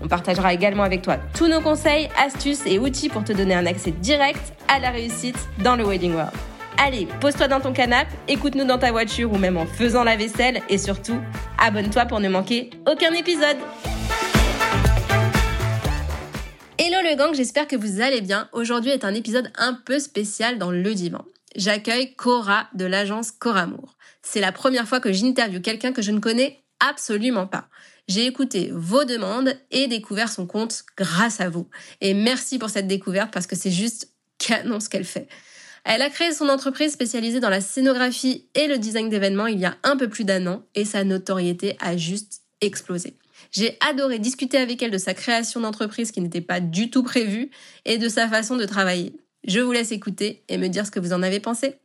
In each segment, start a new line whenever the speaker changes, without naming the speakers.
On partagera également avec toi tous nos conseils, astuces et outils pour te donner un accès direct à la réussite dans le Wedding World. Allez, pose-toi dans ton canapé, écoute-nous dans ta voiture ou même en faisant la vaisselle et surtout, abonne-toi pour ne manquer aucun épisode. Hello le gang, j'espère que vous allez bien. Aujourd'hui est un épisode un peu spécial dans le divan. J'accueille Cora de l'agence Coramour. C'est la première fois que j'interviewe quelqu'un que je ne connais absolument pas. J'ai écouté vos demandes et découvert son compte grâce à vous. Et merci pour cette découverte parce que c'est juste canon ce qu'elle fait. Elle a créé son entreprise spécialisée dans la scénographie et le design d'événements il y a un peu plus d'un an et sa notoriété a juste explosé. J'ai adoré discuter avec elle de sa création d'entreprise qui n'était pas du tout prévue et de sa façon de travailler. Je vous laisse écouter et me dire ce que vous en avez pensé.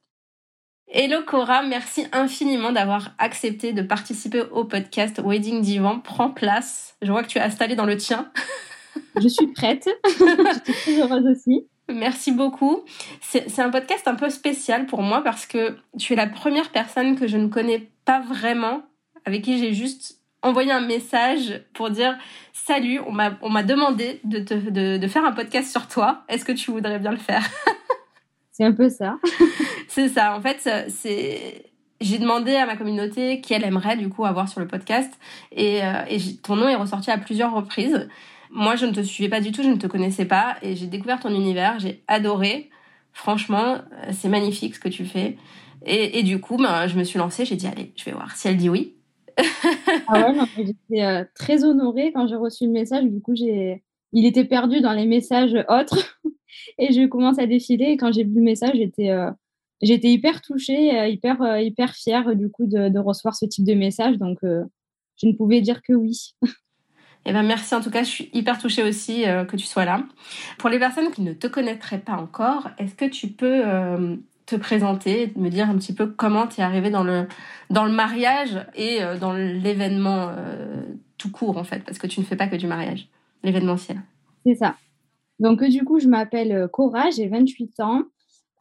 Hello Cora, merci infiniment d'avoir accepté de participer au podcast Wedding Divan. Prends place. Je vois que tu es installée dans le tien.
Je suis prête. je suis très heureuse aussi.
Merci beaucoup. C'est un podcast un peu spécial pour moi parce que tu es la première personne que je ne connais pas vraiment, avec qui j'ai juste envoyé un message pour dire Salut, on m'a demandé de, de, de faire un podcast sur toi. Est-ce que tu voudrais bien le faire?
C'est un peu ça.
c'est ça. En fait, c'est j'ai demandé à ma communauté qui elle aimerait du coup avoir sur le podcast et, euh, et ton nom est ressorti à plusieurs reprises. Moi, je ne te suivais pas du tout, je ne te connaissais pas et j'ai découvert ton univers, j'ai adoré. Franchement, euh, c'est magnifique ce que tu fais. Et, et du coup, ben, je me suis lancée, j'ai dit allez, je vais voir si elle dit oui.
ah ouais, j'étais euh, très honorée quand j'ai reçu le message. Du coup, j'ai, il était perdu dans les messages autres et je commence à défiler. Et quand j'ai vu le message, j'étais, euh, j'étais hyper touchée, euh, hyper, euh, hyper fière du coup de, de, recevoir ce type de message. Donc, je ne pouvais dire que oui.
Eh ben merci en tout cas, je suis hyper touchée aussi que tu sois là. Pour les personnes qui ne te connaîtraient pas encore, est-ce que tu peux te présenter, me dire un petit peu comment tu es arrivée dans le, dans le mariage et dans l'événement tout court en fait, parce que tu ne fais pas que du mariage, l'événementiel.
C'est ça. Donc, euh, du coup, je m'appelle euh, Cora, j'ai 28 ans.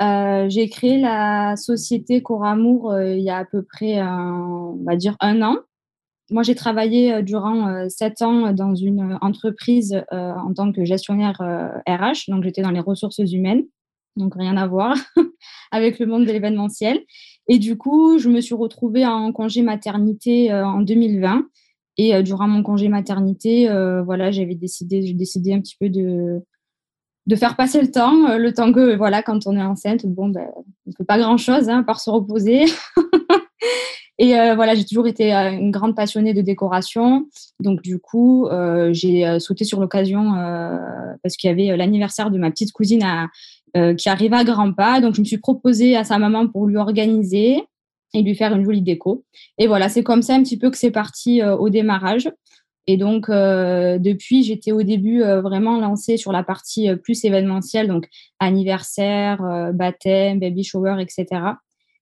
Euh, j'ai créé la société Coramour il y a à peu près, on va dire, un an. Moi, j'ai travaillé durant sept ans dans une entreprise en tant que gestionnaire RH. Donc, j'étais dans les ressources humaines. Donc, rien à voir avec le monde de l'événementiel. Et du coup, je me suis retrouvée en congé maternité en 2020. Et durant mon congé maternité, voilà, j'avais décidé, j'ai décidé un petit peu de, de faire passer le temps, euh, le temps que, voilà, quand on est enceinte, bon, ben, on ne fait pas grand-chose, hein, par se reposer. Et euh, voilà, j'ai toujours été euh, une grande passionnée de décoration. Donc, du coup, j'ai sauté sur l'occasion parce qu'il y avait l'anniversaire de ma petite cousine à, qui arrivait à grands pas. Donc, je me suis proposée à sa maman pour lui organiser et lui faire une jolie déco. Et voilà, c'est comme ça un petit peu que c'est parti au démarrage. Et donc, euh, depuis, j'étais au début euh, vraiment lancée sur la partie euh, plus événementielle, donc anniversaire, baptême, baby shower, etc.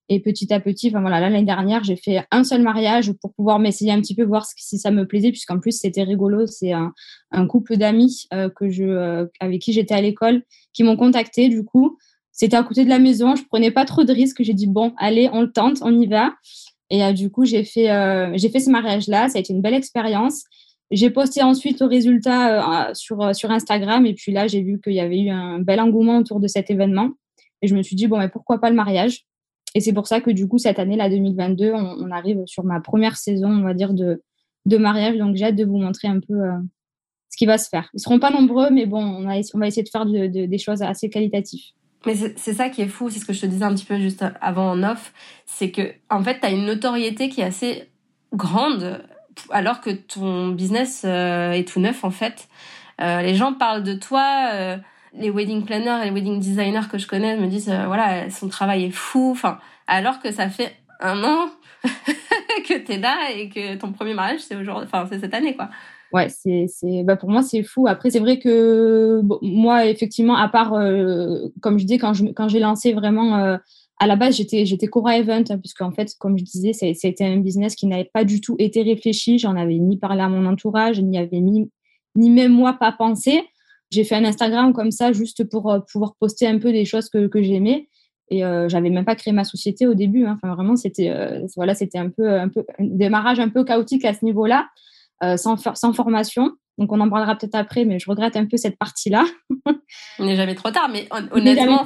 Et petit à petit, voilà, l'année dernière, j'ai fait un seul mariage pour pouvoir m'essayer un petit peu, voir si ça me plaisait, puisqu'en plus, c'était rigolo. C'est un, un, couple d'amis que je, avec qui j'étais à l'école qui m'ont contacté. Du coup, c'était à côté de la maison. Je prenais pas trop de risques. J'ai dit, bon, allez, on le tente, on y va. Et du coup, j'ai fait, j'ai fait ce mariage-là. Ça a été une belle expérience. J'ai posté ensuite le résultat euh, sur, euh, sur Instagram et puis là, j'ai vu qu'il y avait eu un bel engouement autour de cet événement. Et je me suis dit, bon, mais pourquoi pas le mariage? Et c'est pour ça que du coup, cette année, la 2022, on, arrive sur ma première saison, on va dire, de, de mariage. Donc, j'ai hâte de vous montrer un peu euh, ce qui va se faire. Ils ne seront pas nombreux, mais bon, on, va essayer de faire des choses assez qualitatives.
Mais c'est ça qui est fou, c'est ce que je te disais un petit peu juste avant en off, c'est que en fait, tu as une notoriété qui est assez grande alors que ton business euh, est tout neuf en fait. Euh, les gens parlent de toi, euh, les wedding planners et les wedding designers que je connais me disent voilà son travail est fou. Enfin alors que ça fait un an que t'es là et que ton premier mariage c'est aujourd'hui, enfin c'est cette année quoi.
Ouais, c'est, c'est, bah pour moi, c'est fou. Après, c'est vrai que moi, effectivement, à part, comme je dis, quand, je, quand j'ai lancé vraiment, à la base, j'étais, j'étais Cora Event, hein, puisque en fait, comme je disais, c'était un business qui n'avait pas du tout été réfléchi. J'en avais ni parlé à mon entourage, ni avait ni, ni même moi pas pensé. J'ai fait un Instagram comme ça, juste pour euh, pouvoir poster un peu des choses que, que j'aimais. Et euh, j'avais même pas créé ma société au début. Hein. Enfin, vraiment, c'était voilà, c'était un peu, un peu un démarrage un peu chaotique à ce niveau-là. Euh, sans, sans formation. Donc, on en parlera peut-être après, mais je regrette un peu cette partie-là.
on n'est jamais trop tard, mais honnêtement,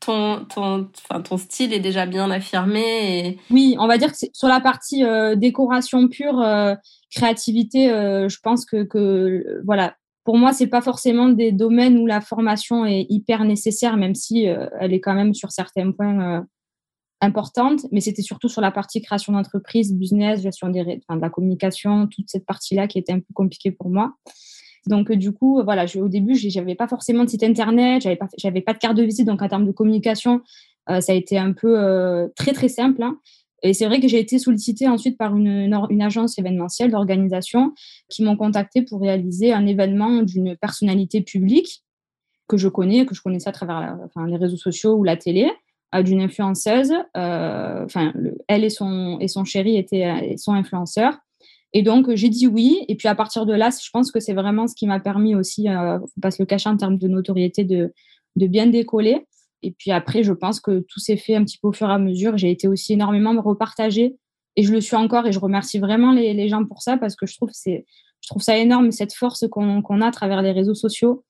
ton, ton, ton style est déjà bien affirmé.
Oui, on va dire que sur la partie euh, décoration pure, euh, créativité, je pense que, que voilà, pour moi, c'est pas forcément des domaines où la formation est hyper nécessaire, même si elle est quand même sur certains points importante, mais c'était surtout sur la partie création d'entreprise, business, gestion des, enfin, de la communication, toute cette partie-là qui était un peu compliquée pour moi. Donc, euh, du coup, voilà, je, au début, j'avais pas forcément de site internet, j'avais pas, pas de carte de visite, donc en termes de communication, euh, ça a été un peu euh, très très simple. Hein. Et c'est vrai que j'ai été sollicitée ensuite par une, agence événementielle d'organisation qui m'ont contacté pour réaliser un événement d'une personnalité publique que je connais, que je connaissais à travers les réseaux sociaux ou la télé d'une influenceuse. Euh, enfin, elle et son, et son chéri étaient, sont influenceurs. Et donc, j'ai dit oui. Et puis, à partir de là, je pense que c'est vraiment ce qui m'a permis aussi, euh, faut pas se le cacher en termes de notoriété, de, bien décoller. Et puis après, je pense que tout s'est fait un petit peu au fur et à mesure. J'ai été aussi énormément repartagée et je le suis encore et je remercie vraiment les, gens pour ça parce que je trouve, c'est, je trouve ça énorme, cette force qu'on, a à travers les réseaux sociaux.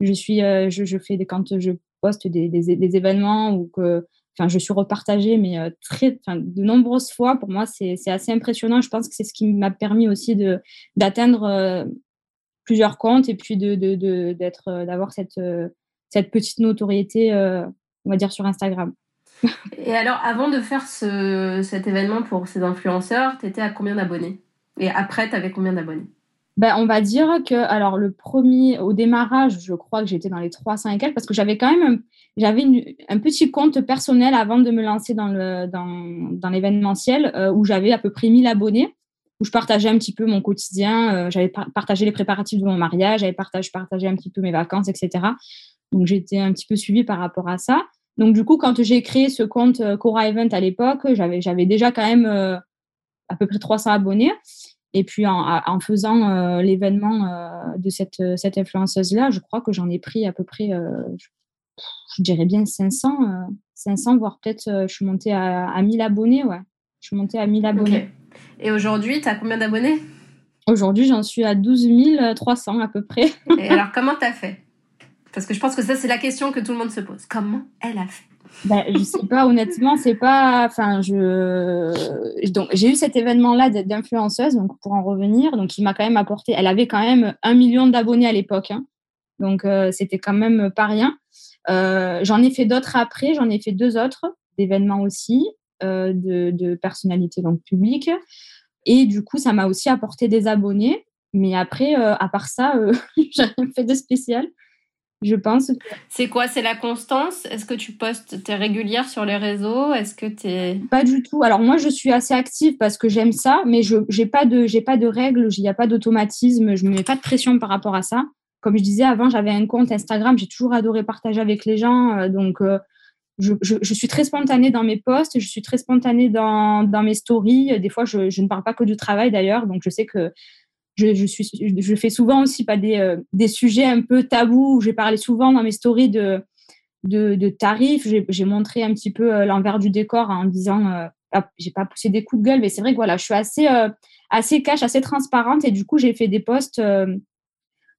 Je suis, euh, je, fais quand je poste des, événements ou que enfin, je suis repartagée, mais euh, très, de nombreuses fois. Pour moi, c'est assez impressionnant. Je pense que c'est ce qui m'a permis aussi d'atteindre euh, plusieurs comptes et puis de, d'être, euh, d'avoir cette, cette petite notoriété, on va dire, sur Instagram.
et alors, avant de faire ce, cet événement pour ces influenceurs, tu étais à combien d'abonnés? Et après, tu avais combien d'abonnés?
Ben, on va dire que, alors, le premier, au démarrage, je crois que j'étais dans les 300 et quelques parce que j'avais quand même, j'avais un petit compte personnel avant de me lancer dans le, dans, l'événementiel euh, où j'avais à peu près 1000 abonnés, où je partageais un petit peu mon quotidien, euh, j'avais partagé les préparatifs de mon mariage, j'avais partagé, partagé un petit peu mes vacances, etc. Donc, j'étais un petit peu suivie par rapport à ça. Donc, du coup, quand j'ai créé ce compte euh, Cora Event à l'époque, j'avais, j'avais déjà quand même à peu près 300 abonnés. Et puis en, faisant l'événement de cette, cette influenceuse-là, je crois que j'en ai pris à peu près, dirais bien 500, 500 voire peut-être, je suis montée à, à, 1000 abonnés. Ouais. Je suis montée à 1000 abonnés.
Et aujourd'hui, tu as combien d'abonnés?
Aujourd'hui, j'en suis à 12 300 à peu près.
Et alors, comment tu as fait? Parce que je pense que ça, c'est la question que tout le monde se pose. Comment elle a fait?
Ben, je sais pas, honnêtement, c'est pas. Enfin, je. Donc, j'ai eu cet événement-là d'influenceuse, donc pour en revenir, donc il m'a quand même apporté. Elle avait quand même un million d'abonnés à l'époque, hein. donc euh, c'était quand même pas rien. Euh, j'en ai fait d'autres après, j'en ai fait deux autres d'événements aussi, euh, de, de, personnalités donc publiques, et du coup, ça m'a aussi apporté des abonnés. Mais après, à part ça, j'ai rien fait de spécial je pense.
C'est quoi? C'est la constance? Est-ce que tu postes, tu es régulière sur les réseaux? Est-ce que tu es...
Pas du tout. Alors moi, je suis assez active parce que j'aime ça, mais je n'ai pas, de, pas de règles, il n'y a pas d'automatisme, je ne me mets pas de pression par rapport à ça. Comme je disais avant, j'avais un compte Instagram, j'ai toujours adoré partager avec les gens, euh, donc... Euh, je, suis très spontanée dans mes posts, je suis très spontanée dans, mes stories. Des fois, je, ne parle pas que du travail d'ailleurs, donc je sais que je, suis, fais souvent aussi pas des, euh, sujets un peu tabous. J'ai parlé souvent dans mes stories de, tarifs. J'ai montré un petit peu l'envers du décor en disant, euh, ah, j'ai pas poussé des coups de gueule, mais c'est vrai que voilà, je suis assez, assez cash, assez transparente. Et du coup, j'ai fait des posts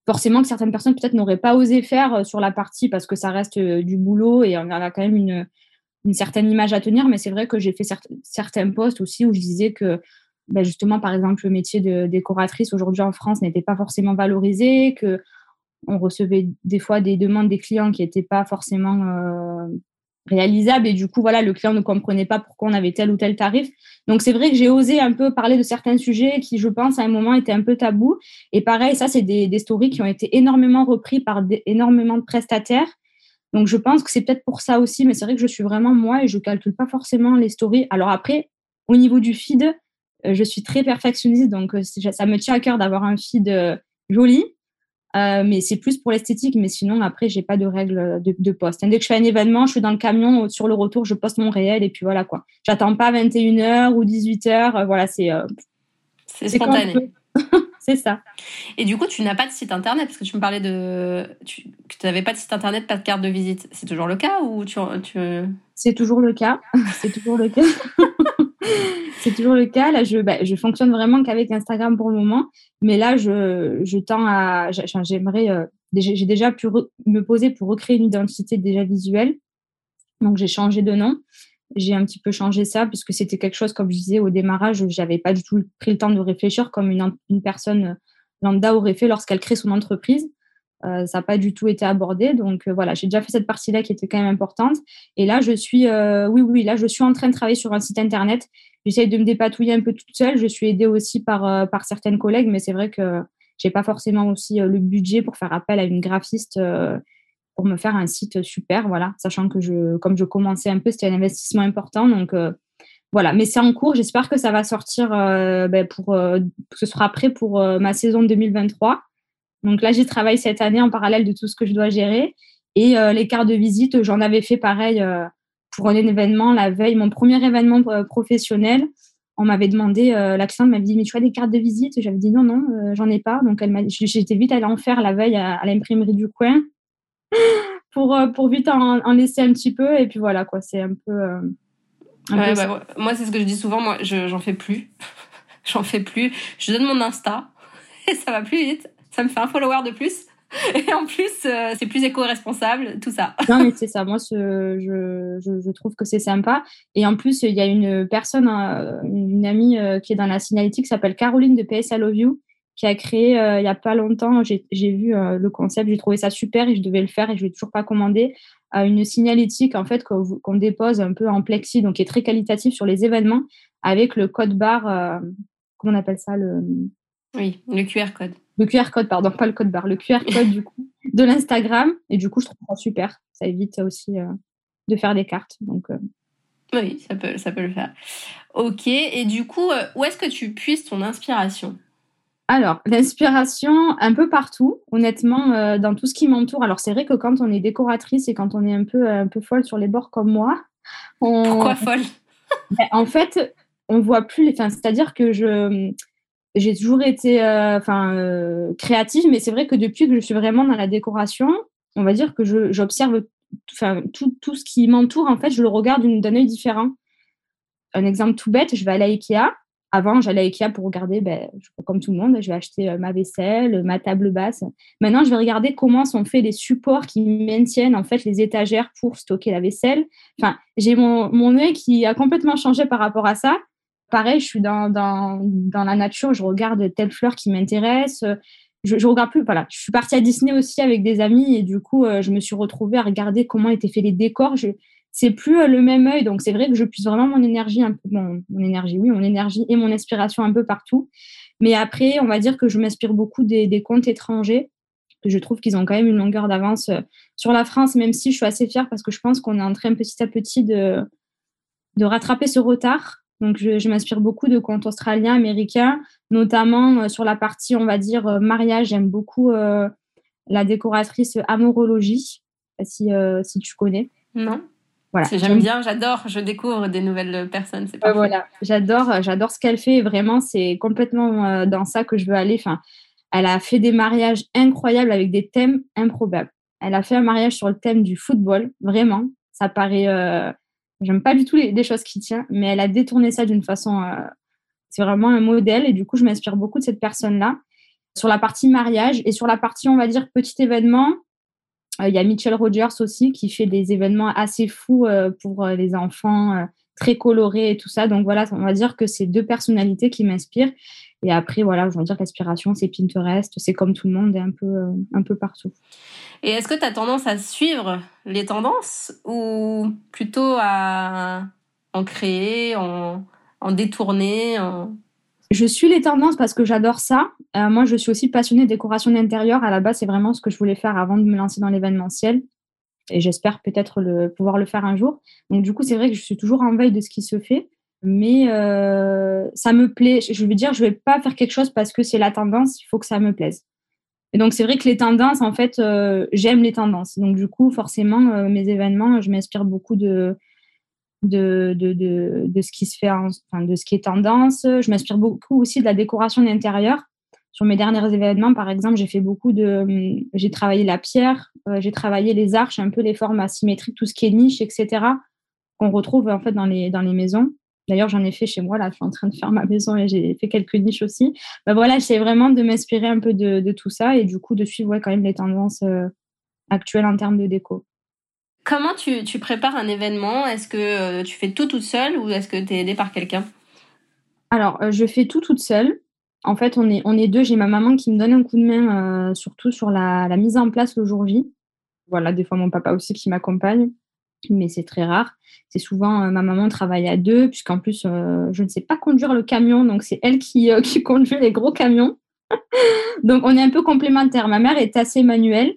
forcément que certaines personnes peut-être n'auraient pas osé faire sur la partie parce que ça reste du boulot et on a quand même une, certaine image à tenir. Mais c'est vrai que j'ai fait certains posts aussi où je disais que ben justement, par exemple, le métier de décoratrice aujourd'hui en France n'était pas forcément valorisé, que on recevait des fois des demandes des clients qui n'étaient pas forcément euh, réalisables et du coup, voilà, le client ne comprenait pas pourquoi on avait tel ou tel tarif. Donc, c'est vrai que j'ai osé un peu parler de certains sujets qui, je pense, à un moment étaient un peu tabous. Et pareil, ça, c'est des, des stories qui ont été énormément repris par énormément de prestataires. Donc, je pense que c'est peut-être pour ça aussi, mais c'est vrai que je suis vraiment moi et je calcule pas forcément les stories. Alors après, au niveau du feed, euh, je suis très perfectionniste, donc euh, ça me tient à cœur d'avoir un feed euh, mais c'est plus pour l'esthétique. Mais sinon, après, j'ai pas de règles de, de poste. Dès que je fais un événement, je suis dans le camion. Sur le retour, je poste mon réel et puis voilà quoi. J'attends pas 21h ou 18h. voilà, c'est.
c'est spontané.
c'est ça.
Et du coup, tu n'as pas de site internet parce que tu me parlais de. Tu n'avais pas de site internet, pas de carte de visite. C'est toujours le cas ou tu. tu...
C'est toujours le cas. c'est toujours le cas. c'est toujours le cas. Là, je, bah, je fonctionne vraiment qu'avec Instagram pour le moment. Mais là, je, tends à. J'aimerais. Euh, j'ai déjà pu me poser pour recréer une identité déjà visuelle. Donc, j'ai changé de nom j'ai un petit peu changé ça puisque c'était quelque chose, comme je disais au démarrage, j'avais pas du tout pris le temps de réfléchir comme une, une personne lambda aurait fait lorsqu'elle crée son entreprise. Euh, ça n'a pas du tout été abordé. Donc euh, voilà, j'ai déjà fait cette partie-là qui était quand même importante. Et là, je suis, euh, oui, oui, là, je suis en train de travailler sur un site internet. J'essaie de me dépatouiller un peu toute seule. Je suis aidée aussi par, certaines collègues, mais c'est vrai que j'ai pas forcément aussi le budget pour faire appel à une graphiste pour me faire un site super, voilà, sachant que je, comme je commençais un peu, c'était un investissement important, donc voilà. Mais c'est en cours, j'espère que ça va sortir, ben, pour que ce sera prêt pour ma saison 2023. Donc là, j'y travaille cette année en parallèle de tout ce que je dois gérer. Et les cartes de visite, j'en avais fait pareil pour un événement la veille, mon premier événement professionnel. On m'avait demandé, la cliente m'avait dit, mais tu as des cartes de visite? J'avais dit non, non, j'en ai pas. Donc elle j'étais vite allée en faire la veille à l'imprimerie du coin pour, euh, pour vite en, laisser un petit peu. Et puis voilà, quoi, c'est un peu. Euh,
bah, moi, c'est ce que je dis souvent. Moi, j'en fais plus. j'en fais plus. Je donne mon Insta et ça va plus vite. Ça me fait un follower de plus. Et en plus, euh, c'est plus éco-responsable, tout ça.
non, mais c'est ça. Moi, je, je, je, trouve que c'est sympa. Et en plus, il y a une personne, une amie qui est dans la signalétique qui s'appelle Caroline de PS I Love You, qui a créé euh, il n'y a pas longtemps. J'ai vu euh, le concept, j'ai trouvé ça super et je devais le faire et je ne l'ai toujours pas commandé. Euh, une signalétique en fait qu'on dépose un peu en plexi, donc qui est très qualitatif sur les événements avec le code barre. comment on appelle ça le
Oui, le QR code.
Le QR code, pardon, pas le code barre, le QR code du coup de l'Instagram. Et du coup, je trouve ça super. Ça évite aussi de faire des cartes. Donc
oui, ça peut, ça peut le faire. Ok, et du coup, où est-ce que tu puisses ton inspiration?
Alors, l'inspiration, un peu partout, honnêtement, euh, dans tout ce qui m'entoure. Alors, c'est vrai que quand on est décoratrice et quand on est un peu, un peu folle sur les bords comme moi.
On... Pourquoi folle?
Ben, En fait, on voit plus. Enfin, c'est-à-dire que je. J'ai toujours été euh, enfin, euh, créative, mais c'est vrai que depuis que je suis vraiment dans la décoration, on va dire que j'observe tout, tout ce qui m'entoure, en fait, je le regarde d'un œil différent. Un exemple tout bête, je vais aller à Ikea, avant, j'allais à Ikea pour regarder, ben, comme tout le monde, je vais acheter euh, ma vaisselle, ma table basse. Maintenant, je vais regarder comment sont faits les supports qui maintiennent en fait les étagères pour stocker la vaisselle. Enfin, j'ai mon, mon œil qui a complètement changé par rapport à ça. Pareil, je suis dans, la nature, je regarde telle fleur qui m'intéresse. Je, je regarde plus. Voilà, je suis partie à Disney aussi avec des amis et du coup, euh, je me suis retrouvée à regarder comment étaient faits les décors. Je, c'est plus euh, le même œil. Donc, c'est vrai que je puise vraiment mon énergie, un peu, mon, énergie, oui, mon énergie et mon inspiration un peu partout. Mais après, on va dire que je m'inspire beaucoup des, contes étrangers. Je trouve qu'ils ont quand même une longueur d'avance euh, sur la France, même si je suis assez fière parce que je pense qu'on est en train petit à petit de rattraper ce retard. Donc, je, m'inspire beaucoup de contes australiens, américains, notamment euh, sur la partie, on va dire, mariage. J'aime beaucoup la décoratrice Amorologie, si, si tu connais.
Non. J'aime bien, j'adore, je découvre des nouvelles personnes. C'est
voilà, j'adore, j'adore ce qu'elle fait. Vraiment, c'est complètement euh, dans ça que je veux aller. Enfin, elle a fait des mariages incroyables avec des thèmes improbables. Elle a fait un mariage sur le thème du football, vraiment. Ça paraît, euh, j'aime pas du tout les, choses qui tient, mais elle a détourné ça d'une façon. Euh, c'est vraiment un modèle et du coup, je m'inspire beaucoup de cette personne-là sur la partie mariage et sur la partie, on va dire, petit événement euh, il y a Mitchell Rogers aussi qui fait des événements assez fous euh, pour les enfants, très colorés et tout ça. Donc voilà, on va dire que c'est deux personnalités qui m'inspirent. Et après, voilà, je veux dire l'inspiration, c'est Pinterest, c'est comme tout le monde, un peu, un peu partout.
Et est-ce que tu as tendance à suivre les tendances ou plutôt à en créer, en, en détourner en
je suis les tendances parce que j'adore ça. Euh, moi, je suis aussi passionnée de décoration d'intérieur. À la base, c'est vraiment ce que je voulais faire avant de me lancer dans l'événementiel. Et j'espère peut-être pouvoir le faire un jour. Donc, du coup, c'est vrai que je suis toujours en veille de ce qui se fait. Mais euh, ça me plaît. Je veux dire, je vais pas faire quelque chose parce que c'est la tendance. Il faut que ça me plaise. Et donc, c'est vrai que les tendances, en fait, j'aime les tendances. Donc, du coup, forcément, mes événements, je m'inspire beaucoup de, de, de, de, de, ce qui se fait, enfin, de ce qui est tendance. Je m'inspire beaucoup aussi de la décoration d'intérieur. Sur mes derniers événements, par exemple, j'ai fait beaucoup de, j'ai travaillé la pierre, euh, j'ai travaillé les arches, un peu les formes asymétriques, tout ce qui est niche, etc. qu'on retrouve en fait dans les dans les maisons. D'ailleurs, j'en ai fait chez moi. Là, je suis en train de faire ma maison et j'ai fait quelques niches aussi. Ben voilà, j'essaie vraiment de m'inspirer un peu de, de, tout ça et du coup de suivre ouais, quand même les tendances euh, actuelles en termes de déco.
Comment tu, tu prépares un événement? Est-ce que euh, tu fais tout toute seule ou est-ce que tu es aidée par quelqu'un?
Alors, euh, je fais tout toute seule. En fait, on est, on est deux. J'ai ma maman qui me donne un coup de main, euh, surtout sur la, mise en place le jour J. Voilà, des fois mon papa aussi qui m'accompagne, mais c'est très rare. C'est souvent ma maman travaille à deux, puisqu'en plus, je ne sais pas conduire le camion, donc c'est elle qui, qui conduit les gros camions. donc on est un peu complémentaires. Ma mère est assez manuelle,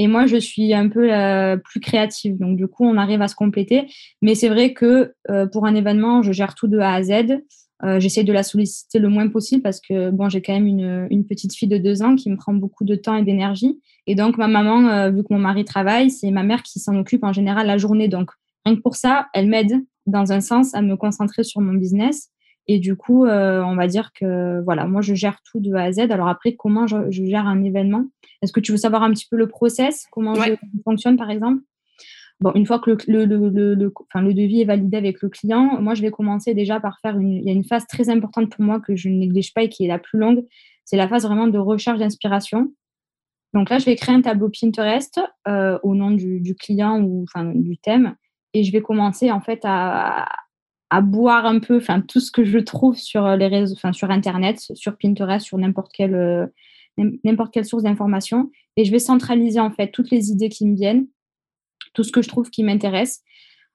et moi, je suis un peu euh, plus créative. Donc, du coup, on arrive à se compléter. Mais c'est vrai que euh, pour un événement, je gère tout de A à Z. Euh, J'essaie de la solliciter le moins possible parce que bon, j'ai quand même une, une, petite fille de deux ans qui me prend beaucoup de temps et d'énergie. Et donc, ma maman, euh, vu que mon mari travaille, c'est ma mère qui s'en occupe en général la journée. Donc, rien que pour ça, elle m'aide dans un sens à me concentrer sur mon business. Et du coup, euh, on va dire que voilà, moi je gère tout de A à Z. Alors après, comment je, je gère un événement? Est-ce que tu veux savoir un petit peu le process? Comment je fonctionne par exemple? Bon, une fois que le, le, le, enfin, le devis est validé avec le client, moi je vais commencer déjà par faire une. Il y a une phase très importante pour moi que je ne néglige pas et qui est la plus longue. C'est la phase vraiment de recherche d'inspiration. Donc là, je vais créer un tableau Pinterest euh, au nom du, du client ou enfin, du thème et je vais commencer en fait à, à boire un peu, enfin tout ce que je trouve sur les réseaux, enfin sur internet, sur Pinterest, sur n'importe quelle euh, n'importe quelle source d'information, et je vais centraliser en fait toutes les idées qui me viennent, tout ce que je trouve qui m'intéresse.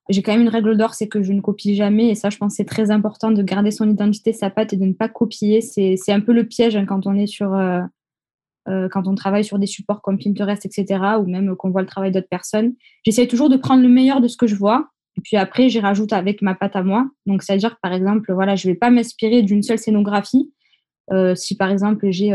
J'ai quand même une règle d'or, c'est que je ne copie jamais, et ça, je pense, c'est très important de garder son identité, sa patte, et de ne pas copier. C'est un peu le piège hein, quand on est sur euh, euh, quand on travaille sur des supports comme Pinterest, etc., ou même qu'on voit le travail d'autres personnes. J'essaie toujours de prendre le meilleur de ce que je vois, et puis après, j'y rajoute avec ma pâte à moi. Donc, c'est-à-dire que par exemple, voilà, je ne vais pas m'inspirer d'une seule scénographie. Euh, si par exemple, j'ai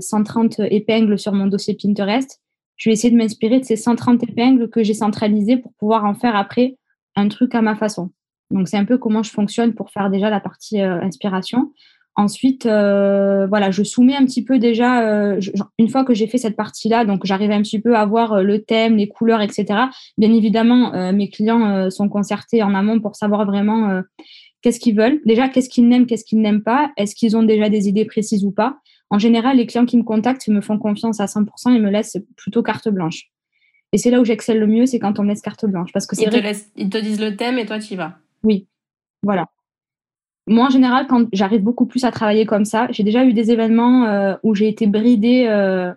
130 euh, épingles sur mon dossier Pinterest, je vais essayer de m'inspirer de ces 130 épingles que j'ai centralisées pour pouvoir en faire après un truc à ma façon. Donc, c'est un peu comment je fonctionne pour faire déjà la partie euh, inspiration. Ensuite, euh, voilà, je soumets un petit peu déjà, euh, une fois que j'ai fait cette partie-là, donc j'arrive un petit peu à voir le thème, les couleurs, etc. Bien évidemment, mes clients sont concertés en amont pour savoir vraiment qu'est-ce qu'ils veulent. Déjà, qu'est-ce qu'ils n'aiment, qu'est-ce qu'ils n'aiment pas, est-ce qu'ils ont déjà des idées précises ou pas? En général, les clients qui me contactent me font confiance à 100% et me laissent plutôt carte blanche. Et c'est là où j'excelle le mieux, c'est quand on me laisse carte blanche. Parce que
ils, te ils te disent le thème et toi, tu y vas.
Oui, voilà. Moi, en général, quand j'arrive beaucoup plus à travailler comme ça, j'ai déjà eu des événements euh, où j'ai été bridée euh,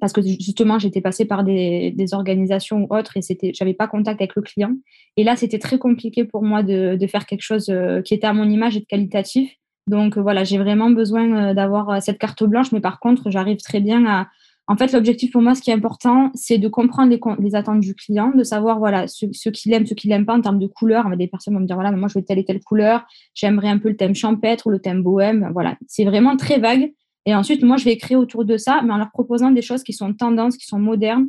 parce que justement, j'étais passée par des, des, organisations ou autres et c'était, j'avais pas contact avec le client. Et là, c'était très compliqué pour moi de, de faire quelque chose euh, qui était à mon image et de qualitatif. Donc voilà, j'ai vraiment besoin euh, d'avoir euh, cette carte blanche, mais par contre, j'arrive très bien à, en fait, l'objectif pour moi, ce qui est important, c'est de comprendre les, attentes du client, de savoir voilà ce, qu'il aime, ce qu'il n'aime pas en termes de couleurs. Des personnes vont me dire voilà, moi je veux telle et telle couleur, j'aimerais un peu le thème champêtre ou le thème bohème. Voilà, c'est vraiment très vague. Et ensuite, moi, je vais créer autour de ça, mais en leur proposant des choses qui sont tendances, qui sont modernes,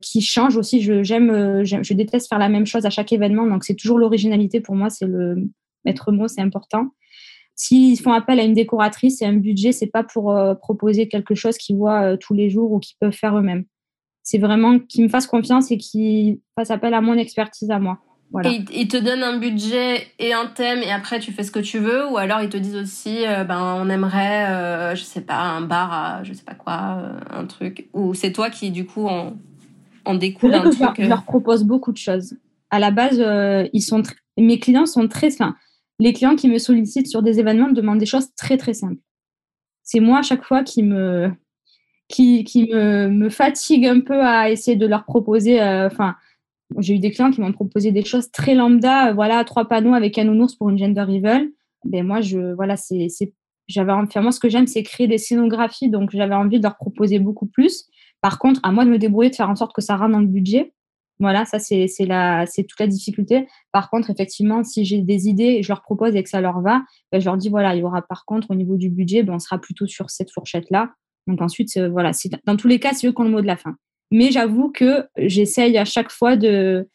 qui changent aussi. Je je déteste faire la même chose à chaque événement, donc c'est toujours l'originalité pour moi, c'est le maître mot, c'est important. S'ils font appel à une décoratrice et un budget, c'est pas pour euh, proposer quelque chose qu'ils voient euh, tous les jours ou qu'ils peuvent faire eux-mêmes. C'est vraiment qu'ils me fassent confiance et qu'ils fassent appel à mon expertise à moi. Voilà.
Et ils te donnent un budget et un thème et après tu fais ce que tu veux ou alors ils te disent aussi euh, ben on aimerait euh, je sais pas un bar à je sais pas quoi euh, un truc ou c'est toi qui du coup en, en découle un
truc. Je leur, je leur, propose beaucoup de choses. À la base ils sont mes clients sont très enfin, les clients qui me sollicitent sur des événements me demandent des choses très très simples. C'est moi à chaque fois qui me qui, qui me, fatigue un peu à essayer de leur proposer. Euh, enfin, j'ai eu des clients qui m'ont proposé des choses très lambda. Euh, voilà, trois panneaux avec un nounours pour une gender reveal. Ben moi, je voilà, c'est j'avais enfin, moi ce que j'aime c'est créer des scénographies donc j'avais envie de leur proposer beaucoup plus par contre à moi de me débrouiller de faire en sorte que ça rentre dans le budget voilà, ça c'est la c'est toute la difficulté. Par contre, effectivement, si j'ai des idées je leur propose et que ça leur va, ben, je leur dis voilà, il y aura par contre au niveau du budget, ben, on sera plutôt sur cette fourchette là. Donc ensuite, voilà, c'est dans tous les cas, c'est eux qui ont le mot de la fin. Mais j'avoue que j'essaye à chaque fois de,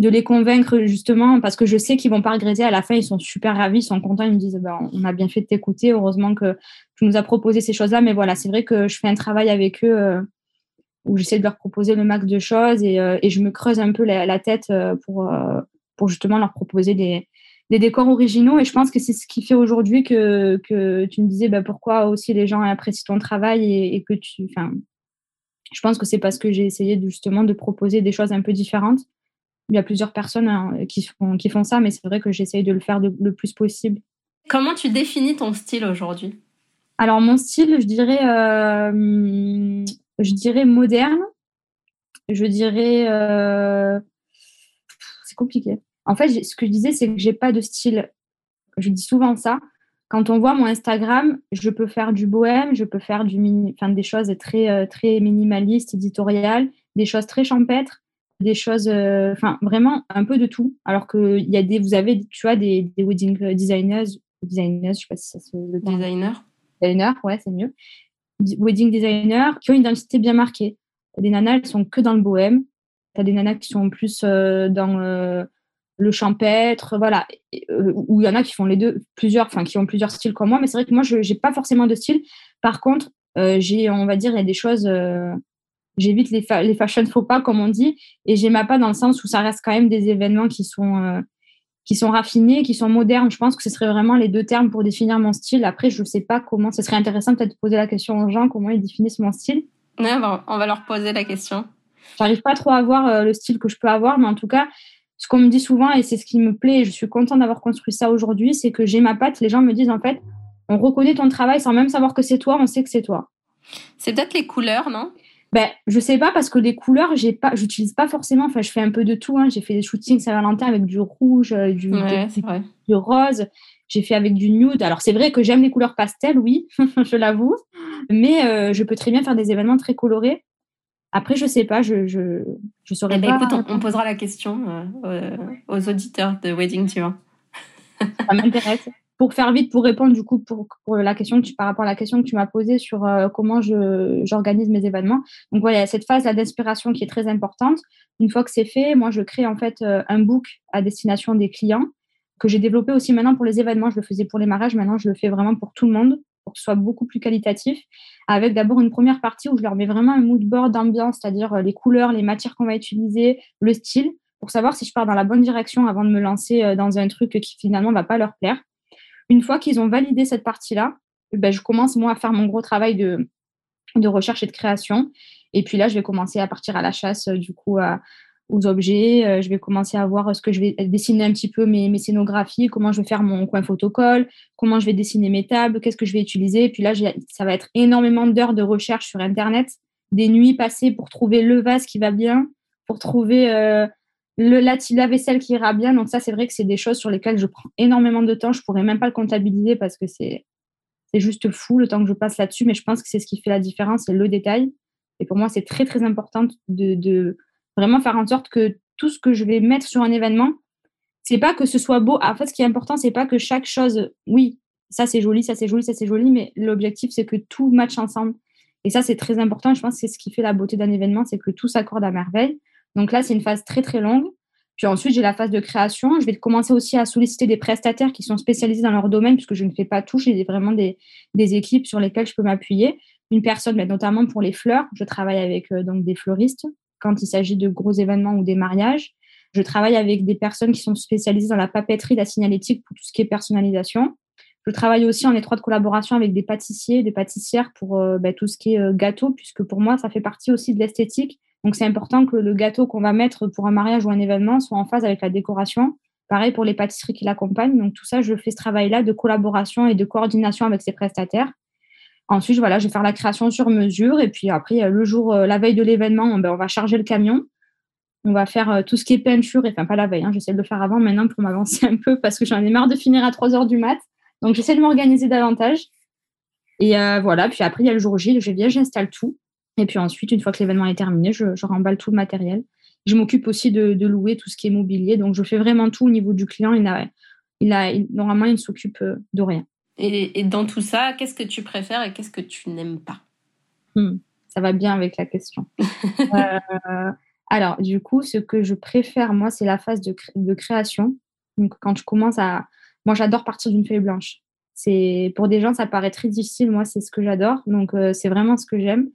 de les convaincre justement parce que je sais qu'ils vont pas regretter à la fin ils sont super ravis ils sont contents ils me disent bah, on a bien fait de t'écouter heureusement que tu nous as proposé ces choses là mais voilà c'est vrai que je fais un travail avec eux euh, où j'essaie de leur proposer le max de choses et, euh, et je me creuse un peu la, tête euh, pour pour justement leur proposer des, des décors originaux. Et je pense que c'est ce qui fait aujourd'hui que, que tu me disais bah, pourquoi aussi les gens apprécient ton travail et, et que tu enfin je pense que c'est parce que j'ai essayé justement de proposer des choses un peu différentes. Il y a plusieurs personnes hein, qui, font, qui font ça, mais c'est vrai que j'essaye de le faire le plus possible.
Comment tu définis ton style aujourd'hui?
Alors, mon style, je dirais, euh, je dirais moderne. Je dirais. Euh, c'est compliqué. En fait, ce que je disais, c'est que j'ai pas de style. Je dis souvent ça. Quand on voit mon Instagram, je peux faire du bohème, je peux faire du mini, enfin, des choses très, euh, très minimalistes, éditoriales, des choses très champêtres des choses, euh, enfin vraiment un peu de tout. Alors que il y a des, vous avez, tu vois, des, des wedding designers, designers, je sais pas si ça se.
Designer.
Designer, ouais, c'est mieux. Wedding designers qui ont une identité bien marquée. Des nanas, elles sont que dans le bohème. Tu as des nanas qui sont plus euh, dans euh, le champêtre, voilà. Ou il y en a qui font les deux, plusieurs, enfin qui ont plusieurs styles comme moi. Mais c'est vrai que moi, je n'ai pas forcément de style. Par contre, j'ai, on va dire, il y a des choses j'évite les, les fashion faux pas, comme on dit, et j'aime pas dans le sens où ça reste quand même des événements qui sont, euh, qui sont raffinés, qui sont modernes. Je pense que ce serait vraiment les deux termes pour définir mon style. Après, je ne sais pas comment. Ce serait intéressant peut-être de poser la question aux gens, comment ils définissent mon style.
Ouais, on va leur poser la question.
J'arrive pas trop à voir euh, le style que je peux avoir, mais en tout cas, ce qu'on me dit souvent, et c'est ce qui me plaît, et je suis contente d'avoir construit ça aujourd'hui, c'est que j'ai ma patte. Les gens me disent en fait, on reconnaît ton travail sans même savoir que c'est toi, on sait que c'est toi.
C'est peut-être les couleurs, non?
Ben, je sais pas parce que les couleurs, j'ai pas, j'utilise pas forcément. Enfin, je fais un peu de tout. Hein. J'ai fait des shootings Saint-Valentin avec du rouge, euh, du, du, rose. J'ai fait avec du nude. Alors c'est vrai que j'aime les couleurs pastel, oui, je l'avoue. Mais euh, je peux très bien faire des événements très colorés. Après, je sais pas, je je, je saurais
eh ben, Écoute, on, posera la question euh, aux auditeurs de Wedding vois.
Ça m'intéresse pour faire vite, pour répondre du coup pour, la question par rapport à la question que tu m'as posée sur euh, comment j'organise mes événements. Donc voilà, il cette phase d'inspiration qui est très importante. Une fois que c'est fait, moi je crée en fait euh, un book à destination des clients que j'ai développé aussi maintenant pour les événements. Je le faisais pour les mariages, maintenant je le fais vraiment pour tout le monde pour que ce soit beaucoup plus qualitatif, avec d'abord une première partie où je leur mets vraiment un mood board d'ambiance, c'est-à-dire euh, les couleurs, les matières qu'on va utiliser, le style, pour savoir si je pars dans la bonne direction avant de me lancer dans un truc qui finalement ne va pas leur plaire. Une fois qu'ils ont validé cette partie-là, ben, je commence moi à faire mon gros travail de, de recherche et de création. Et puis là, je vais commencer à partir à la chasse euh, du coup aux objets. Euh, je vais commencer à voir ce que je vais dessiner un petit peu mes, mes scénographies, comment je vais faire mon coin photocall, comment je vais dessiner mes tables, qu'est-ce que je vais utiliser. Et puis là, ça va être énormément d'heures de recherche sur Internet, des nuits passées pour trouver le vase qui va bien, pour trouver euh, le, la, vaisselle qui ira bien. Donc ça, c'est vrai que c'est des choses sur lesquelles je prends énormément de temps. Je pourrais même pas le comptabiliser parce que c'est juste fou le temps que je passe là-dessus. Mais je pense que c'est ce qui fait la différence, c'est le détail. Et pour moi, c'est très très important de, de, vraiment faire en sorte que tout ce que je vais mettre sur un événement, c'est pas que ce soit beau. En fait, ce qui est important, c'est pas que chaque chose, oui, ça c'est joli, ça c'est joli, ça c'est joli, mais l'objectif c'est que tout matche ensemble. Et ça, c'est très important. Je pense que c'est ce qui fait la beauté d'un événement, c'est que tout s'accorde à merveille. Donc là, c'est une phase très très longue. Puis ensuite, j'ai la phase de création. Je vais commencer aussi à solliciter des prestataires qui sont spécialisés dans leur domaine, puisque je ne fais pas tout. J'ai vraiment des, équipes sur lesquelles je peux m'appuyer. Une personne, mais notamment pour les fleurs. Je travaille avec euh, donc des fleuristes quand il s'agit de gros événements ou des mariages. Je travaille avec des personnes qui sont spécialisées dans la papeterie, la signalétique pour tout ce qui est personnalisation. Je travaille aussi en étroite collaboration avec des pâtissiers, des pâtissières pour euh, bah, tout ce qui est euh, gâteau, puisque pour moi, ça fait partie aussi de l'esthétique donc, c'est important que le gâteau qu'on va mettre pour un mariage ou un événement soit en phase avec la décoration. Pareil pour les pâtisseries qui l'accompagnent. Donc, tout ça, je fais ce travail-là de collaboration et de coordination avec ces prestataires. Ensuite, voilà, je vais faire la création sur mesure. Et puis après, le jour, euh, la veille de l'événement, ben, on va charger le camion. On va faire euh, tout ce qui est peinture. Enfin, pas la veille, hein, j'essaie de le faire avant maintenant pour m'avancer un peu parce que j'en ai marre de finir à 3 heures du mat. Donc, j'essaie de m'organiser davantage. Et euh, voilà, puis après, il y a le jour J. Je viens, j'installe tout. Et puis ensuite, une fois que l'événement est terminé, je, remballe tout le matériel. Je m'occupe aussi de, louer tout ce qui est mobilier. Donc, je fais vraiment tout au niveau du client. Il a, il a, normalement, il ne s'occupe euh, de rien.
Et, dans tout ça, qu'est-ce que tu préfères et qu'est-ce que tu n'aimes pas?
Hmm, ça va bien avec la question. Euh, alors, du coup, ce que je préfère, moi, c'est la phase de, de, création. Donc, quand je commence à. Moi, j'adore partir d'une feuille blanche. C'est Pour des gens, ça paraît très difficile. Moi, c'est ce que j'adore. Donc, euh, c'est vraiment ce que j'aime.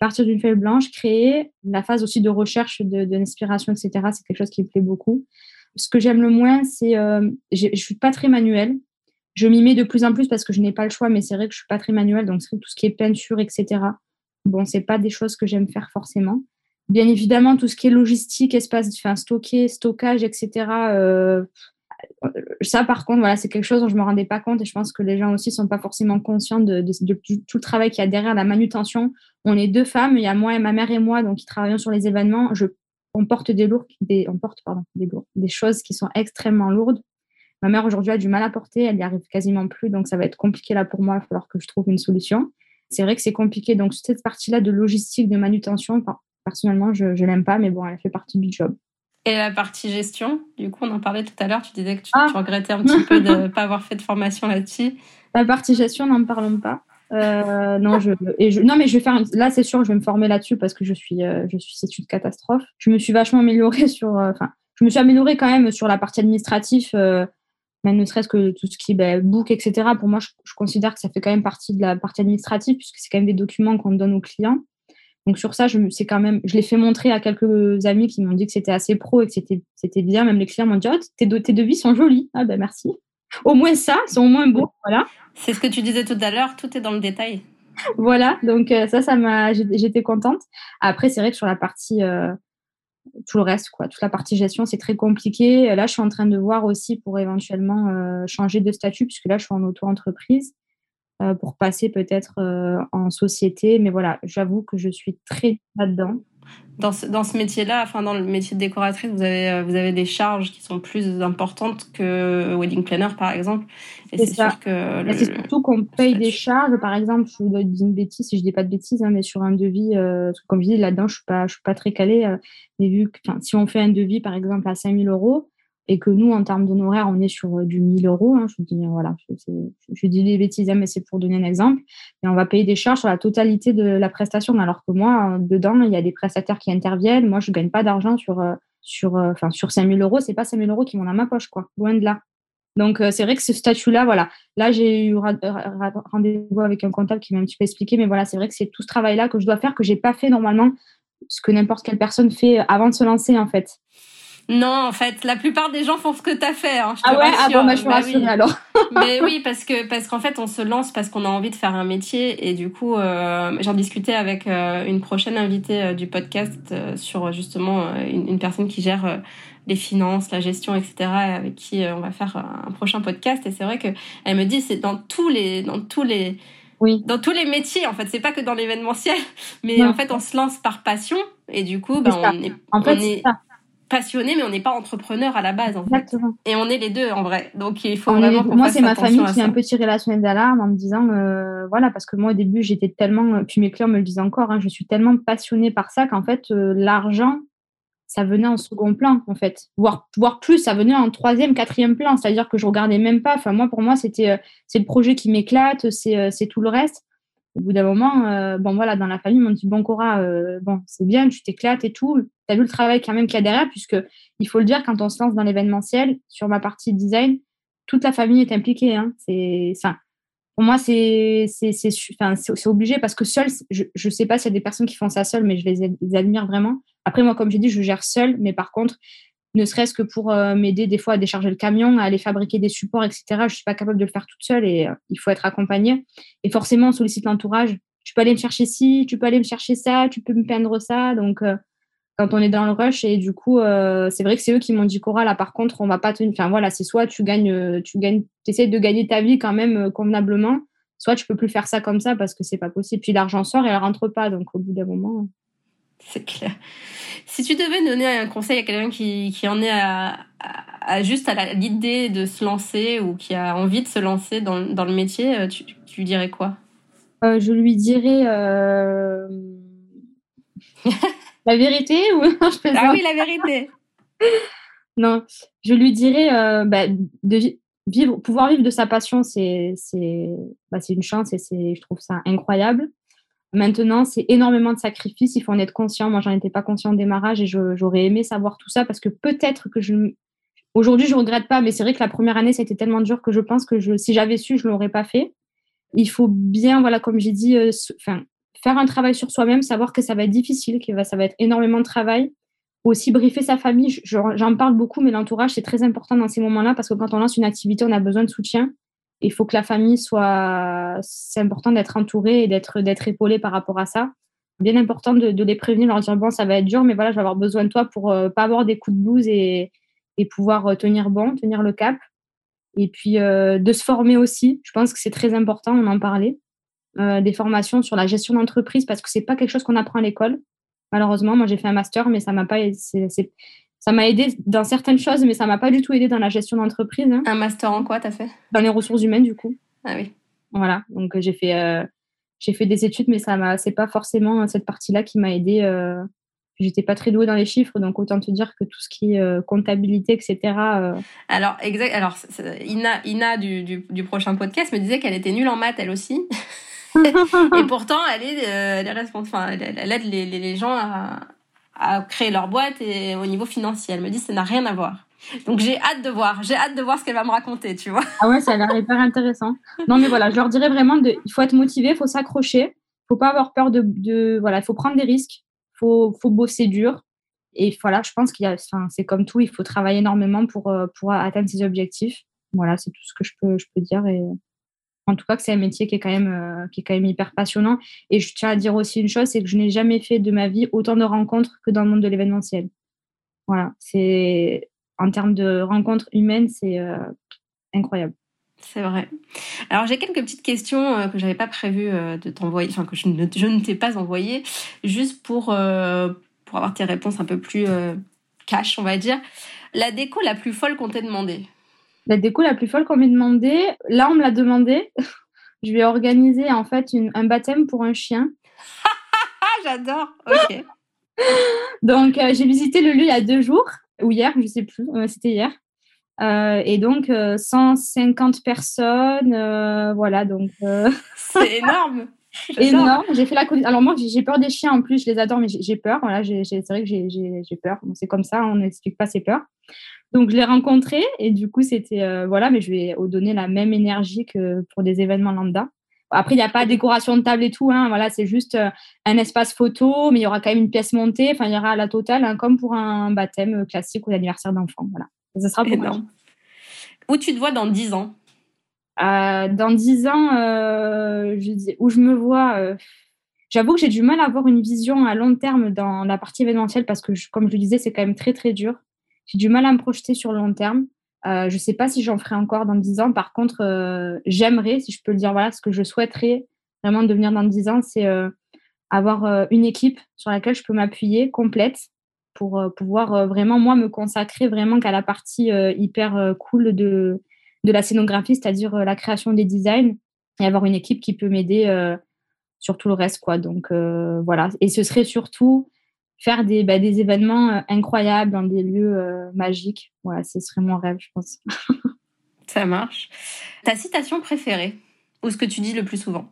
Partir d'une feuille blanche, créer. La phase aussi de recherche, d'inspiration, etc., c'est quelque chose qui me plaît beaucoup. Ce que j'aime le moins, c'est. Euh, je ne suis pas très manuelle. Je m'y mets de plus en plus parce que je n'ai pas le choix, mais c'est vrai que je suis pas très manuelle. Donc, tout ce qui est peinture, etc. Bon, c'est pas des choses que j'aime faire forcément. Bien évidemment, tout ce qui est logistique, espace, enfin, stocker, stockage, etc. ça, par contre, voilà, c'est quelque chose dont je me rendais pas compte et je pense que les gens aussi sont pas forcément conscients de, tout le travail qu'il y a derrière la manutention. On est deux femmes, il y a moi et ma mère et moi, donc qui travaillons sur les événements. Je, on porte des lourds, on porte pardon, des choses qui sont extrêmement lourdes. Ma mère aujourd'hui a du mal à porter, elle n'y arrive quasiment plus, donc ça va être compliqué là pour moi. Il va falloir que je trouve une solution. C'est vrai que c'est compliqué. Donc cette partie-là de logistique, de manutention, personnellement, je ne l'aime pas, mais bon, elle fait partie du job.
Et la partie gestion, du coup, on en parlait tout à l'heure, tu disais que tu, ah. regrettais un petit peu de ne pas avoir fait de formation là-dessus.
La partie gestion, n'en parlons pas. Euh, non, je, et je, non, mais je vais faire. Là, c'est sûr, je vais me former là-dessus parce que je suis, euh, je suis, c'est une catastrophe. Je me suis vachement améliorée sur. Euh, enfin, je me suis améliorée quand même sur la partie administrative, même ne serait-ce que tout ce qui est ben, book, etc. Pour moi, je, je, considère que ça fait quand même partie de la partie administrative puisque c'est quand même des documents qu'on donne aux clients. Donc sur ça, je, c'est quand même, je l'ai fait montrer à quelques amis qui m'ont dit que c'était assez pro et que c'était, c'était bien. Même les clients m'ont dit oh, tes, tes devis sont jolis. Ah ben merci. Au moins ça, ils sont au moins beaux. Voilà.
C'est ce que tu disais tout à l'heure, tout est dans le détail.
voilà, donc euh, ça, ça m'a, j'étais contente. Après, c'est vrai que sur la partie, euh, tout le reste, quoi, toute la partie gestion, c'est très compliqué. Là, je suis en train de voir aussi pour éventuellement euh, changer de statut, puisque là, je suis en auto-entreprise. Euh, pour passer peut-être euh, en société. Mais voilà, j'avoue que je suis très là-dedans.
Dans ce, dans ce métier-là, enfin dans le métier de décoratrice, vous avez, euh, vous avez des charges qui sont plus importantes que wedding planner, par exemple.
Et c'est sûr que... C'est surtout qu'on paye des charges. Par exemple, je vous dis une bêtise, si je dis pas de bêtises, hein, mais sur un devis, comme je dis, là-dedans, je ne suis, suis, pas très calée. mais vu que si on fait un devis, par exemple, à 5000 euros, et que nous, en termes d'honoraires, on est sur euh, du 1000 euros. Hein, je, dis, des bêtises, hein, mais c'est pour donner un exemple. Et on va payer des charges sur la totalité de la prestation, alors que moi, dedans, il y a des prestataires qui interviennent. Moi, je ne gagne pas d'argent sur, euh, sur, euh, enfin, sur 5000 euros. Ce n'est pas 5000 euros qui vont dans ma poche. Loin de là. Donc, c'est vrai que ce statut-là, voilà. Là, j'ai eu rendez-vous avec un comptable qui m'a un petit peu expliqué, mais voilà, c'est vrai que c'est tout ce travail-là que je dois faire, que je n'ai pas fait normalement, ce que n'importe quelle personne fait avant de se lancer, en fait.
Non, en fait, la plupart des gens font ce que tu as fait. Hein,
ah ouais, ah bon, bah, je bah alors.
Mais oui, parce que parce qu'en fait, on se lance parce qu'on a envie de faire un métier et du coup, euh, j'en discutais avec euh, une prochaine invitée euh, du podcast sur justement une, une, personne qui gère les finances, la gestion, etc. avec qui on va faire un prochain podcast. Et c'est vrai que elle me dit, c'est dans tous les dans tous les oui. dans tous les métiers en fait c'est pas que dans l'événementiel mais en fait on se lance par passion et du coup ben, on est, en fait, on est, passionné, mais on n'est pas entrepreneur à la base. En fait. Et on est les deux en vrai. Donc il faut vraiment.
moi, c'est ma famille qui a un peu tiré la sonnette d'alarme en me disant, euh, voilà, parce que moi au début j'étais tellement, puis mes clients me le disent encore, hein, je suis tellement passionnée par ça qu'en fait euh, l'argent, ça venait en second plan en fait, voire, voire plus, ça venait en troisième, quatrième plan. C'est-à-dire que je regardais même pas. Enfin moi pour moi c'était, euh, c'est le projet qui m'éclate, c'est, c'est tout le reste au bout d'un moment, euh, bon voilà, dans la famille, on dit bon Cora, euh, bon c'est bien, tu t'éclates et tout. Tu as vu le travail quand même qu'il y a derrière, puisque il faut le dire, quand on se lance dans l'événementiel, sur ma partie design, toute la famille est impliquée. Hein. C'est ça. Pour moi, c'est c'est obligé parce que seul, je ne sais pas s'il y a des personnes qui font ça seul, mais je les, les admire vraiment. Après, moi, comme j'ai dit, je gère seule, mais par contre, ne serait-ce que pour euh, m'aider des fois à décharger le camion, à aller fabriquer des supports, etc. Je ne suis pas capable de le faire toute seule et euh, il faut être accompagné. Et forcément, on sollicite l'entourage. Tu peux aller me chercher ci, tu peux aller me chercher ça, tu peux me peindre ça. Donc, euh, quand on est dans le rush, et du coup, c'est vrai que c'est eux qui m'ont dit Cora, là, par contre, on va pas tenir. Enfin, voilà, c'est soit tu gagnes, tu gagnes, essaies de gagner ta vie quand même convenablement, soit tu peux plus faire ça comme ça parce que c'est pas possible. Puis l'argent sort et elle rentre pas. Donc, au bout d'un moment.
C'est clair. Si tu devais donner un conseil à quelqu'un qui, qui en est à, à, juste à l'idée de se lancer ou qui a envie de se lancer dans, dans le métier, euh, tu, tu lui dirais quoi?
Euh, Je lui dirais euh... la vérité ou
je Ah oui, la vérité.
non, je lui dirais euh, bah, de vivre, pouvoir vivre de sa passion, c'est c'est bah, une chance et c'est je trouve ça incroyable. Maintenant, c'est énormément de sacrifices. Il faut en être conscient. Moi, j'en étais pas conscient au démarrage et j'aurais aimé savoir tout ça parce que peut-être que je. Aujourd'hui, je regrette pas, mais c'est vrai que la première année, ça a été tellement dur que je pense que si j'avais su, je l'aurais pas fait. Il faut bien, voilà, comme j'ai dit, euh, faire un travail sur soi-même, savoir que ça va être difficile, que ça va être énormément de travail. Aussi briefer sa famille. J'en parle beaucoup, mais l'entourage, c'est très important dans ces moments-là parce que quand on lance une activité, on a besoin de soutien il faut que la famille soit. C'est important d'être entouré et d'être d'être épaulé par rapport à ça. Bien important de, les prévenir, leur dire bon, ça va être dur, mais voilà, je vais avoir besoin de toi pour euh, pas avoir des coups de blues et, et pouvoir euh, tenir bon, tenir le cap. Et puis euh, de se former aussi. Je pense que c'est très important, on en parlait. des formations sur la gestion d'entreprise parce que c'est pas quelque chose qu'on apprend à l'école. Malheureusement, moi j'ai fait un master, mais ça m'a pas. Ça m'a aidé dans certaines choses, mais ça m'a pas du tout aidé dans la gestion d'entreprise. Hein.
Un master en quoi t'as fait?
Dans les ressources humaines, du coup.
Ah oui.
Voilà, donc euh, j'ai fait, euh, j'ai fait des études, mais ça m'a, c'est pas forcément cette partie-là qui m'a aidé. Euh, j'étais pas très douée dans les chiffres, donc autant te dire que tout ce qui est euh, comptabilité, etc.
Alors, exact. Alors, Ina, Ina du, du, prochain podcast me disait qu'elle était nulle en maths, elle aussi. et pourtant, elle est, elle est responsable. elle, aide les, les gens à, à créer leur boîte et au niveau financier. Elle me dit ça n'a rien à voir. Donc j'ai hâte de voir, j'ai hâte de voir ce qu'elle va me raconter, tu vois.
Ah ouais, ça a l'air hyper intéressant. Non mais voilà, je leur dirais vraiment de, il faut être motivé, il faut s'accrocher, il faut pas avoir peur de, voilà, il faut prendre des risques, faut faut bosser dur et voilà, je pense qu'il y a, c'est comme tout, il faut travailler énormément pour euh, pour atteindre ses objectifs. Voilà, c'est tout ce que je peux je peux dire et en tout cas que c'est un métier qui est quand même euh, qui est quand même hyper passionnant. Et je tiens à dire aussi une chose c'est que je n'ai jamais fait de ma vie autant de rencontres que dans le monde de l'événementiel. Voilà c'est en termes de rencontres humaines c'est euh, incroyable.
C'est vrai. Alors j'ai quelques petites questions euh, que j'avais pas prévu de t'envoyer, enfin que je ne, je ne t'ai pas envoyé, juste pour pour avoir tes réponses un peu plus cash, on va dire. La déco la plus folle qu'on t'ait demandé
la déco la plus folle qu'on m'ait demandé, là, on me l'a demandé. je vais organiser en fait un baptême pour un chien.
J'adore. Ok.
donc, euh, j'ai visité le lieu il y a deux jours, ou hier, je sais plus. C'était hier. Euh, et donc, 150 euh, personnes. voilà, donc.
C'est énorme.
Énorme. J'ai fait la Alors, moi, j'ai peur des chiens en plus. Je les adore, mais j'ai peur. Voilà, c'est vrai que j'ai peur. c'est comme ça, on n'explique pas ses peurs. Donc, je l'ai rencontré et du coup, c'était euh, voilà, mais je vais donner la même énergie que pour des événements lambda. Après, il n'y a pas de décoration de table et tout. Hein, voilà, c'est juste euh, un espace photo, mais il y aura quand même une pièce montée. Enfin, il y aura la totale, hein, comme pour un baptême classique ou l'anniversaire d'enfant. Voilà.
Ça sera pour Énorme. Où tu te vois dans 10 ans?
Euh, Dans 10 ans, je dis, où je me vois. J'avoue que j'ai du mal à avoir une vision à long terme dans la partie événementielle parce que, comme je le disais, c'est quand même très, très dur. J'ai du mal à me projeter sur le long terme. Euh, je ne sais pas si j'en ferai encore dans 10 ans. Par contre, euh, j'aimerais, si je peux le dire, voilà, ce que je souhaiterais vraiment devenir dans 10 ans, c'est euh, avoir une équipe sur laquelle je peux m'appuyer complète pour pouvoir vraiment, moi, me consacrer vraiment qu'à la partie hyper cool de, de la scénographie, c'est-à-dire la création des designs et avoir une équipe qui peut m'aider sur tout le reste. Quoi. Donc, voilà. Et ce serait surtout faire des, bah, des événements euh, incroyables dans des lieux euh, magiques. Voilà, ce serait mon rêve, je pense.
Ça marche. Ta citation préférée ou ce que tu dis le plus souvent?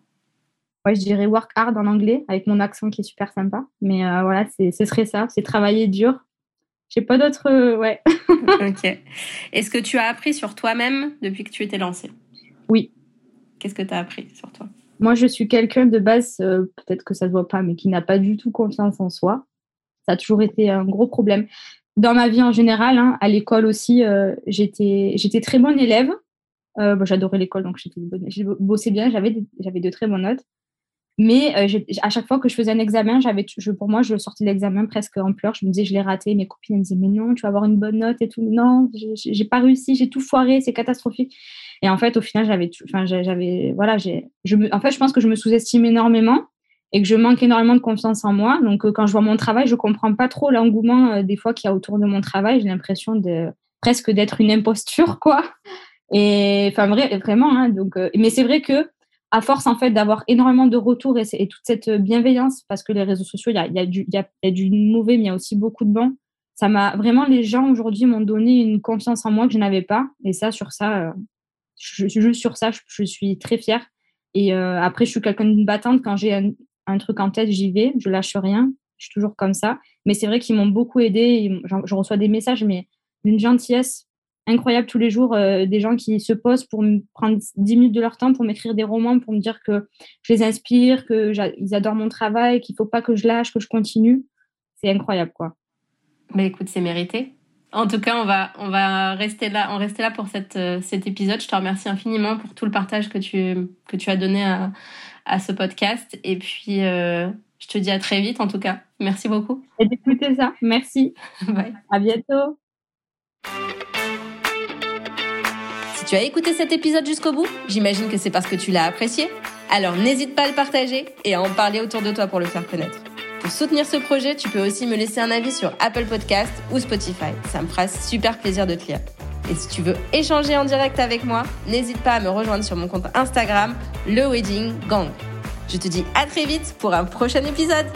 Ouais, je dirais work hard en anglais avec mon accent qui est super sympa. Mais euh, voilà, ce serait ça, c'est travailler dur. J'ai pas d'autres. ouais.
ok. Est-ce que tu as appris sur toi-même depuis que tu étais lancée?
Oui.
Qu'est-ce que tu as appris sur toi?
Moi, je suis quelqu'un de base, peut-être que ça se voit pas, mais qui n'a pas du tout confiance en soi. Ça a toujours été un gros problème. Dans ma vie en général, hein, à l'école aussi, euh, j'étais, très bonne élève. Euh, j'adorais l'école, donc j'ai bossé bien, j'avais, de très bonnes notes. Mais euh, à chaque fois que je faisais un examen, j'avais, pour moi, je sortais l'examen presque en pleurs. Je me disais, je l'ai raté. Mes copines me disaient, mais non, tu vas avoir une bonne note et tout. Non, j'ai pas réussi, j'ai tout foiré, c'est catastrophique. Et en fait, au final, j'avais, enfin, j'avais, voilà, j'ai, je en fait, je pense que je me sous-estime énormément et que je manque énormément de confiance en moi. Donc, euh, quand je vois mon travail, je comprends pas trop l'engouement euh, des fois qu'il y a autour de mon travail. J'ai l'impression de presque d'être une imposture, quoi. Et enfin, vrai, vraiment. Hein, donc, euh, mais c'est vrai que à force en fait d'avoir énormément de retours et, toute cette bienveillance, parce que les réseaux sociaux, il y a, y, a du, y, a, du mauvais, mais il y a aussi beaucoup de bons. Ça m'a vraiment les gens aujourd'hui m'ont donné une confiance en moi que je n'avais pas. Et ça, sur ça, je, juste sur ça, je, je suis très fière. Et après, je suis quelqu'un d'une battante quand j'ai un, un truc en tête, j'y vais, je lâche rien. Je suis toujours comme ça. Mais c'est vrai qu'ils m'ont beaucoup aidé. Je reçois des messages, mais d'une gentillesse incroyable tous les jours. Euh, des gens qui se posent pour me prendre 10 minutes de leur temps pour m'écrire des romans, pour me dire que je les inspire, qu'ils adorent mon travail, qu'il ne faut pas que je lâche, que je continue. C'est incroyable, quoi.
Mais écoute, c'est mérité. En tout cas, on va, on va rester là, on rester là pour cette, euh, cet épisode. Je te remercie infiniment pour tout le partage que tu, que tu as donné à, à ce podcast. Et puis, euh, je te dis à très vite, en tout cas. Merci beaucoup.
Et d'écouter ça. Merci.
Bye.
À bientôt.
Si tu as écouté cet épisode jusqu'au bout, j'imagine que c'est parce que tu l'as apprécié. Alors n'hésite pas à le partager et à en parler autour de toi pour le faire connaître. Pour soutenir ce projet, tu peux aussi me laisser un avis sur Apple Podcast ou Spotify. Ça me fera super plaisir de te lire. Et si tu veux échanger en direct avec moi, n'hésite pas à me rejoindre sur mon compte Instagram, le Wedding Gang. Je te dis à très vite pour un prochain épisode.